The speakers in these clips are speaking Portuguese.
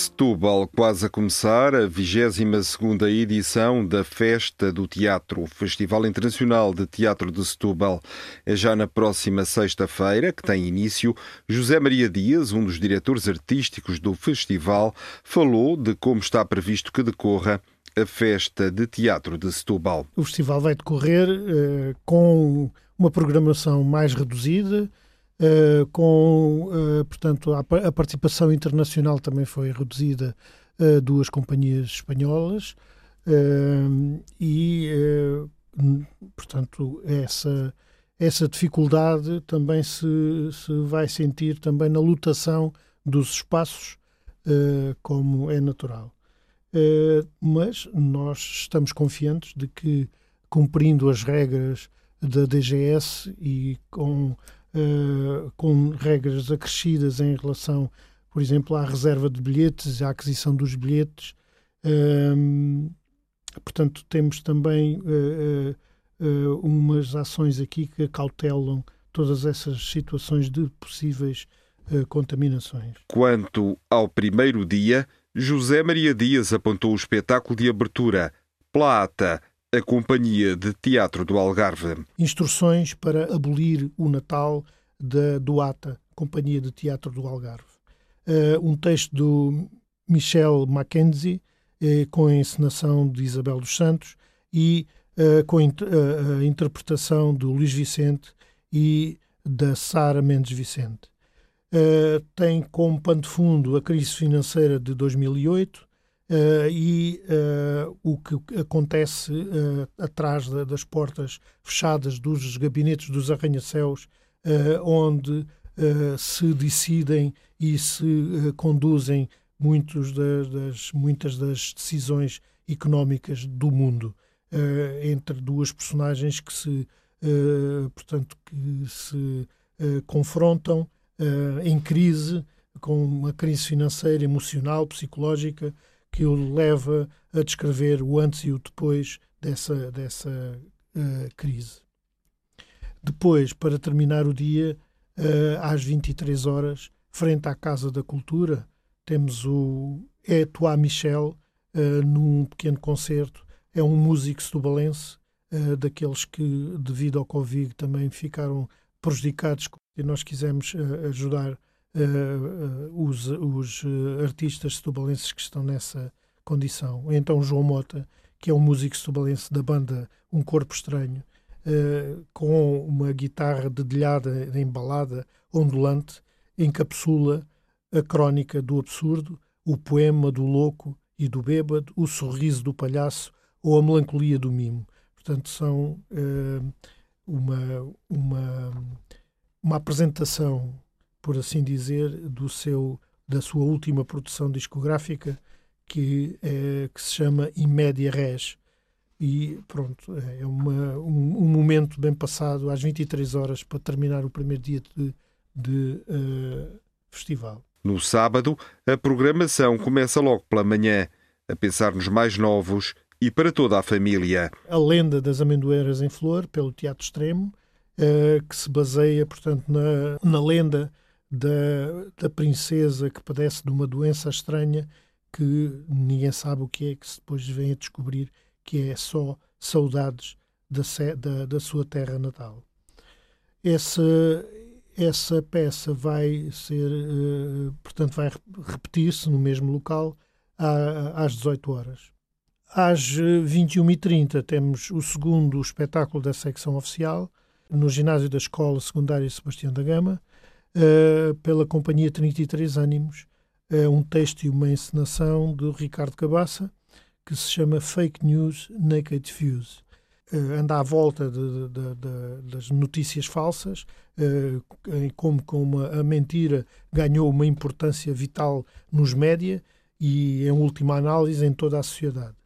Setúbal, quase a começar a 22ª edição da Festa do Teatro. O Festival Internacional de Teatro de Setúbal é já na próxima sexta-feira, que tem início. José Maria Dias, um dos diretores artísticos do festival, falou de como está previsto que decorra a Festa de Teatro de Setúbal. O festival vai decorrer uh, com uma programação mais reduzida, Uh, com, uh, portanto, a, a, participação internacional também foi reduzida a duas companhias espanholas uh, e, portanto, essa, essa dificuldade também se, se vai sentir também na lotação dos espaços, como é natural. mas nós estamos confiantes de que, cumprindo as regras da DGS e com uh, com regras acrescidas em relação, por exemplo, à reserva de bilhetes, à aquisição dos bilhetes. Uh, portanto, temos também uh, umas ações aqui que cautelam todas essas situações de possíveis contaminações. Quanto ao primeiro dia, José Maria Dias apontou o espetáculo de abertura Plata, a Companhia de Teatro do Algarve. Instruções para abolir o Natal da Duata, Companhia de Teatro do Algarve. Uh, um texto do Michel Mackenzie, uh, com a encenação de Isabel dos Santos e uh, com a interpretação do Luís Vicente e da Sara Mendes Vicente. tem como pano de fundo a crise financeira de 2008, Uh, e uh, o que acontece uh, atrás da, das portas fechadas dos gabinetes dos arranha-céus, onde se decidem e se conduzem muitos das, das, muitas das decisões económicas do mundo, entre duas personagens que se, portanto, que se confrontam em crise, com uma crise financeira, emocional, psicológica, que o leva a descrever o antes e o depois dessa, dessa uh, crise. Depois, para terminar o dia, uh, às 23 horas, frente à Casa da Cultura, temos o É Toi Michel, uh, num pequeno concerto. É um músico setubalense, uh, daqueles que, devido ao Covid, também ficaram prejudicados e nós quisemos ajudar uh, os, os eh, artistas setubalenses que estão nessa condição. Então João Mota, que é um músico setubalense da banda Um Corpo Estranho, uh, com uma guitarra dedilhada em balada ondulante, encapsula a crónica do absurdo, o poema do louco e do bêbado, o sorriso do palhaço ou a melancolia do mimo. Portanto, são uh, uma, uma, uma apresentação por assim dizer, do seu da sua última produção discográfica que, é, que se chama Imédia Res. E pronto, é uma, um, um, momento bem passado às 23 horas para terminar o primeiro dia de, de uh, festival. No sábado, a programação começa logo pela manhã, a pensar nos mais novos e para toda a família. A lenda das amendoeiras em flor, pelo Teatro Extremo, uh, que se baseia, portanto, na, na lenda da, da princesa que padece de uma doença estranha que ninguém sabe o que é, que depois vem a descobrir que é só saudades da, da, da sua terra natal. Essa, essa peça vai ser, uh, portanto, vai repetir-se no mesmo local às 18 horas. Às 21h30 temos o segundo espetáculo da secção oficial, no ginásio da Escola Secundária Sebastião da Gama, uh, pela Companhia 33 Ânimos, uh, um texto e uma encenação de Ricardo Cabaça, que se chama Fake News Naked Fuse. anda à volta de, de, de, das notícias falsas, como, como a mentira ganhou uma importância vital nos média e, em última análise, em toda a sociedade.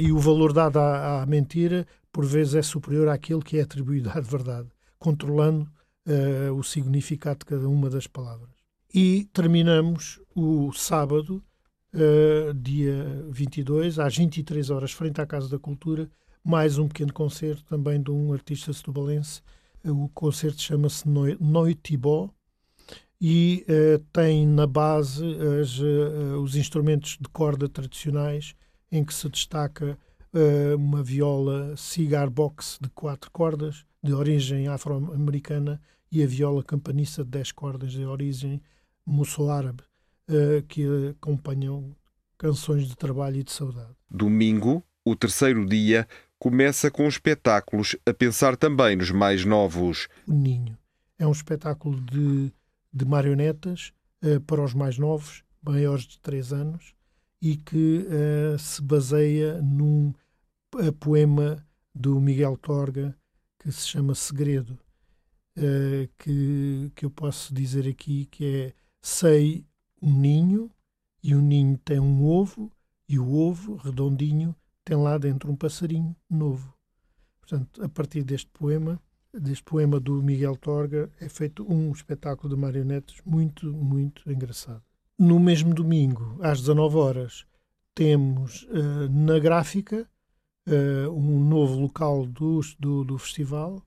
e o valor dado à, à mentira, por vezes, é superior àquele que é atribuído à verdade, controlando o significado de cada uma das palavras. E terminamos o sábado uh, dia 22, às 23 horas, frente à Casa da Cultura, mais um pequeno concerto também de um artista setubalense. Uh, o concerto chama-se Noitibó e uh, tem na base as, os instrumentos de corda tradicionais, em que se destaca uma viola cigar box de quatro cordas, de origem afro-americana, e a viola campanista de dez cordas, de origem moço-árabe uh, que acompanham canções de trabalho e de saudade. Domingo, o terceiro dia, começa com espetáculos a pensar também nos mais novos. O Ninho é um espetáculo de, de marionetas uh, para os mais novos, maiores de 3 anos, e que uh, se baseia num poema do Miguel Torga que se chama Segredo, que, que eu posso dizer aqui que é Sei um ninho e o ninho tem um ovo e o ovo redondinho tem lá dentro um passarinho novo. Portanto, a partir deste poema, deste poema do Miguel Torga, é feito um espetáculo de marionetes muito, muito engraçado. No mesmo domingo, às 19 horas, temos uh, na gráfica uh, um novo local do, do, do festival,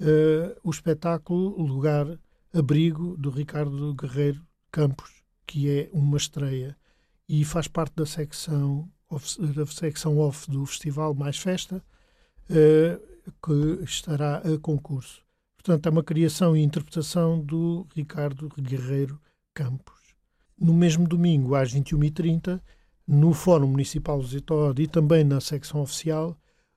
uh, o espetáculo Lugar Abrigo do Ricardo Guerreiro Campos, que é uma estreia e faz parte da secção off, da secção off do festival Mais Festa, uh, que estará a concurso. Portanto, é uma criação e interpretação do Ricardo Guerreiro Campos. No mesmo domingo, às 21h30, no Fórum Municipal Zitode e também na secção oficial,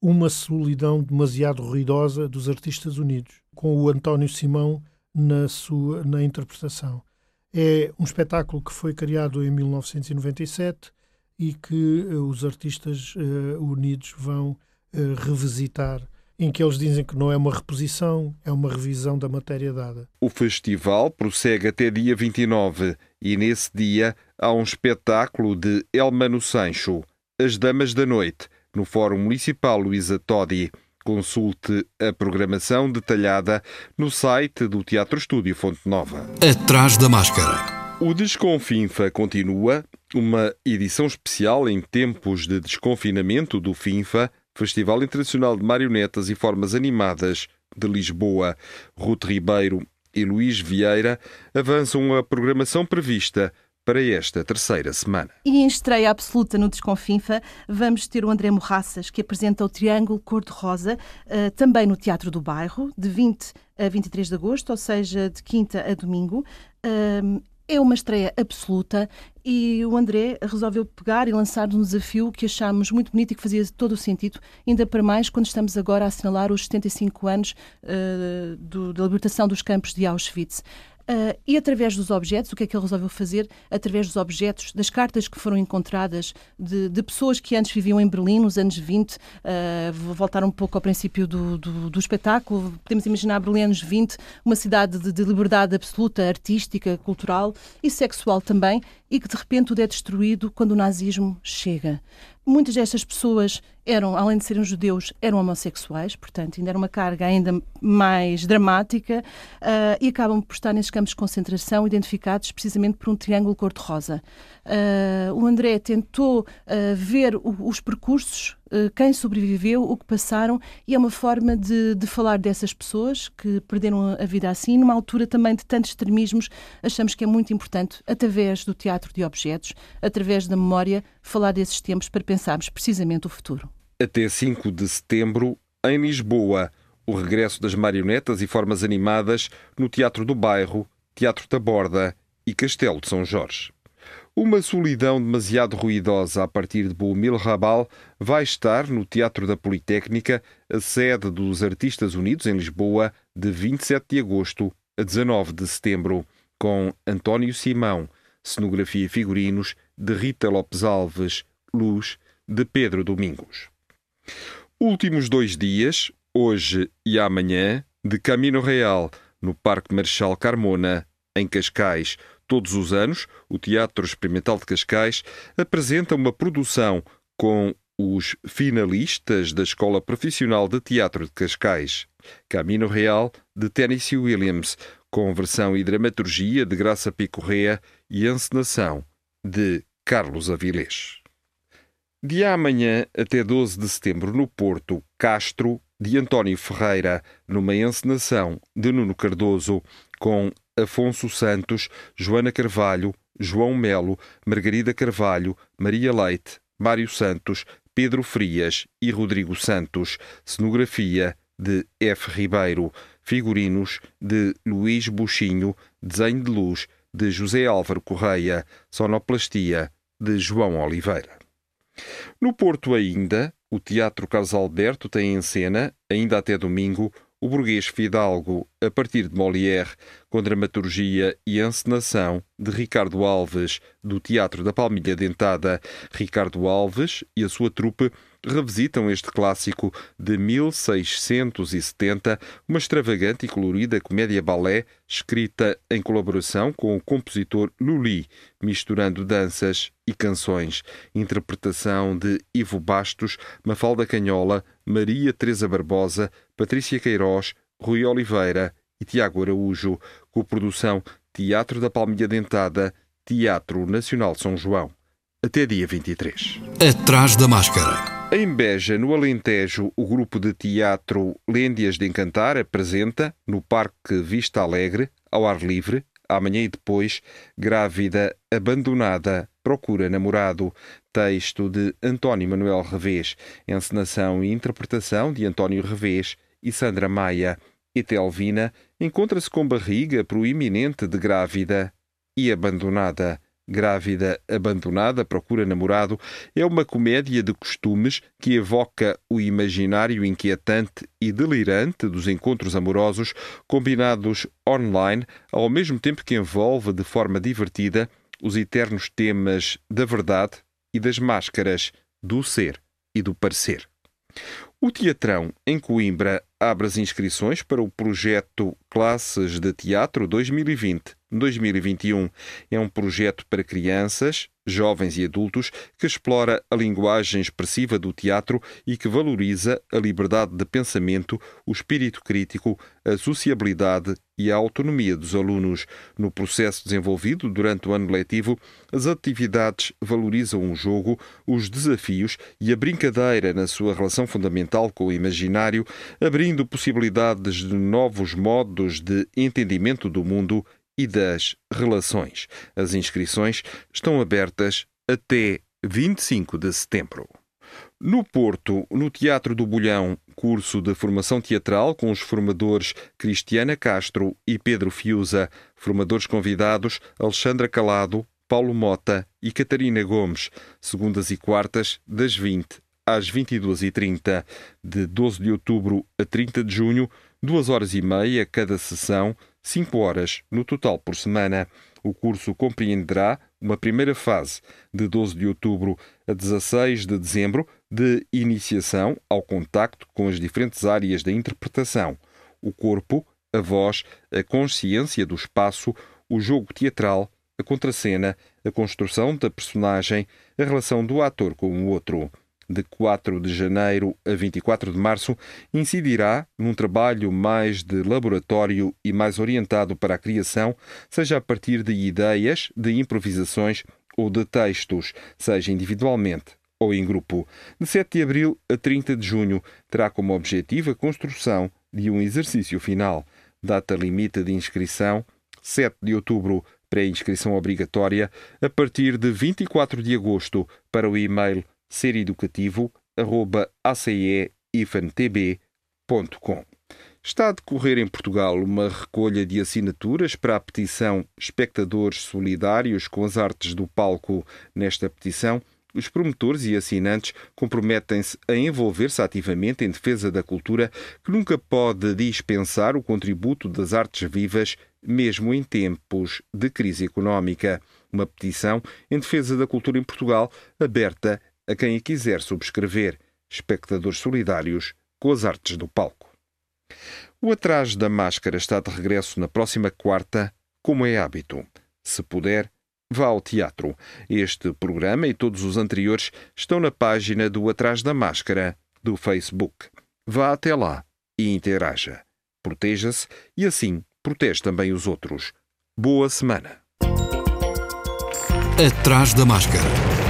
uma solidão demasiado ruidosa dos Artistas Unidos, com o António Simão na sua na interpretação. É um espetáculo que foi criado em 1997 e que uh, os artistas uh, unidos vão uh, revisitar, em que eles dizem que não é uma reposição, é uma revisão da matéria dada. O festival prossegue até dia 29 e nesse dia há um espetáculo de Elmano Sancho, As Damas da Noite, no Fórum Municipal Luísa Todi. Consulte a programação detalhada no site do Teatro Estúdio Fonte Nova. Atrás da máscara. O Desconfinfa continua, uma edição especial em tempos de desconfinamento do FINFA, Festival Internacional de Marionetas e Formas Animadas de Lisboa. Ruth Ribeiro e Luís Vieira avançam a programação prevista para esta terceira semana. E em estreia absoluta no Desconfinfa, vamos ter o André Morraças, que apresenta o Triângulo Cor-de-Rosa, uh, também no Teatro do Bairro, de 20 a 23 de agosto, ou seja, de quinta a domingo. É uma estreia absoluta e o André resolveu pegar e lançar um desafio que achámos muito bonito e que fazia todo o sentido, ainda para mais quando estamos agora a assinalar os 75 anos uh, do, da libertação dos campos de Auschwitz. Uh, e através dos objetos, o que é que ele resolveu fazer? Através dos objetos, das cartas que foram encontradas de, de pessoas que antes viviam em Berlim, nos anos 20, uh, ah, vou voltar um pouco ao princípio do, do, do, espetáculo, podemos imaginar Berlim anos 20, uma cidade de, de liberdade absoluta, artística, cultural e sexual também, e que de repente tudo é destruído quando o nazismo chega. Muitas destas pessoas eram, além de serem judeus, eram homossexuais, portanto, ainda era uma carga ainda mais dramática uh, e acabam por estar nesses campos de concentração identificados precisamente por um triângulo cor-de-rosa. Uh, o André tentou uh, ver o, os percursos, quem sobreviveu, o que passaram, e é uma forma de, de, falar dessas pessoas que perderam a vida assim, numa altura também de tantos extremismos. Achamos que é muito importante, através do teatro de objetos, através da memória, falar desses tempos para pensarmos precisamente o futuro. Até 5 de setembro, em Lisboa, o regresso das marionetas e formas animadas no Teatro do Bairro, Teatro da Borda e Castelo de São Jorge. Uma solidão demasiado ruidosa a partir de Boumil Rabal vai estar no Teatro da Politécnica, a sede dos Artistas Unidos em Lisboa, de 27 de agosto a 19 de setembro, com António Simão, cenografia e figurinos de Rita Lopes Alves, luz de Pedro Domingos. Últimos dois dias, hoje e amanhã, de Camino Real, no Parque Marechal Carmona, em Cascais. Todos os anos, o Teatro Experimental de Cascais apresenta uma produção com os finalistas da Escola Profissional de Teatro de Cascais. Camino Real, de Tennessee Williams, com versão e dramaturgia de Graça Picorrea e encenação de Carlos Avilés. De amanhã até 12 de setembro, no Porto, Castro, de António Ferreira, numa encenação de Nuno Cardoso, com Afonso Santos, Joana Carvalho, João Melo, Margarida Carvalho, Maria Leite, Mário Santos, Pedro Frias e Rodrigo Santos. Cenografia de F. Ribeiro. Figurinos de Luís Buchinho. Desenho de luz de José Álvaro Correia. Sonoplastia de João Oliveira. No Porto ainda, o Teatro Carlos Alberto tem em cena, ainda até domingo, o burguês Fidalgo, a partir de Molière, com dramaturgia e encenação de Ricardo Alves, do Teatro da Palmilha Dentada. Ricardo Alves e a sua trupe revisitam este clássico de 1670, uma extravagante e colorida comédia-balé escrita em colaboração com o compositor Luli, misturando danças e canções. Interpretação de Ivo Bastos, Mafalda Canhola, Maria Teresa Barbosa, Patrícia Queiroz, Rui Oliveira e Tiago Araújo, com produção Teatro da Palmilha Dentada, Teatro Nacional São João. Até dia 23. Atrás da máscara. Em Beja, no Alentejo, o grupo de teatro Lêndias de Encantar apresenta, no Parque Vista Alegre, ao ar livre, amanhã e depois, Grávida Abandonada Procura Namorado, texto de António Manuel Revés, encenação e interpretação de António Revés e Sandra Maia. Etelvina encontra-se com barriga proeminente de grávida e abandonada. Grávida Abandonada Procura Namorado é uma comédia de costumes que evoca o imaginário inquietante e delirante dos encontros amorosos combinados online, ao mesmo tempo que envolve de forma divertida os eternos temas da verdade e das máscaras, do ser e do parecer. O Teatrão, em Coimbra, abre as inscrições para o projeto Classes de Teatro 2020-2021. É um projeto para crianças, jovens e adultos que explora a linguagem expressiva do teatro e que valoriza a liberdade de pensamento, o espírito crítico, a sociabilidade e a autonomia dos alunos. No processo desenvolvido durante o ano letivo, as atividades valorizam o jogo, os desafios e a brincadeira na sua relação fundamental com o imaginário, abrindo possibilidades de novos modos de entendimento do mundo e das relações. As inscrições estão abertas até 25 de setembro. No Porto, no Teatro do Bolhão, curso de formação teatral com os formadores Cristiana Castro e Pedro Fiuza, formadores convidados Alexandra Calado, Paulo Mota e Catarina Gomes, segundas e quartas, das 20 às 22h30, de 12 de outubro a 30 de junho, duas horas e meia cada sessão, 5 horas no total por semana. O curso compreenderá uma primeira fase, de 12 de outubro a 16 de dezembro, de iniciação ao contacto com as diferentes áreas da interpretação: o corpo, a voz, a consciência do espaço, o jogo teatral, a contracena, a construção da personagem, a relação do ator com o outro de 4 de janeiro a 24 de março, incidirá num trabalho mais de laboratório e mais orientado para a criação, seja a partir de ideias, de improvisações ou de textos, seja individualmente ou em grupo. De 7 de abril a 30 de junho, terá como objetivo a construção de um exercício final. Data limite de inscrição: 7 de outubro, pré-inscrição obrigatória, a partir de 24 de agosto, para o e-mail sereducativo.ace-ifantb.com. Está a decorrer em Portugal uma recolha de assinaturas para a petição Espectadores Solidários com as Artes do Palco. Nesta petição, os promotores e assinantes comprometem-se a envolver-se ativamente em defesa da cultura, que nunca pode dispensar o contributo das artes vivas, mesmo em tempos de crise económica. Uma petição em defesa da cultura em Portugal, aberta a quem a quiser subscrever. espectadores solidários com as artes do palco. O Atrás da Máscara está de regresso na próxima quarta, como é hábito. Se puder, vá ao teatro. Este programa e todos os anteriores estão na página do Atrás da Máscara do Facebook. Vá até lá e interaja. Proteja-se e assim protege também os outros. Boa semana. Atrás da Máscara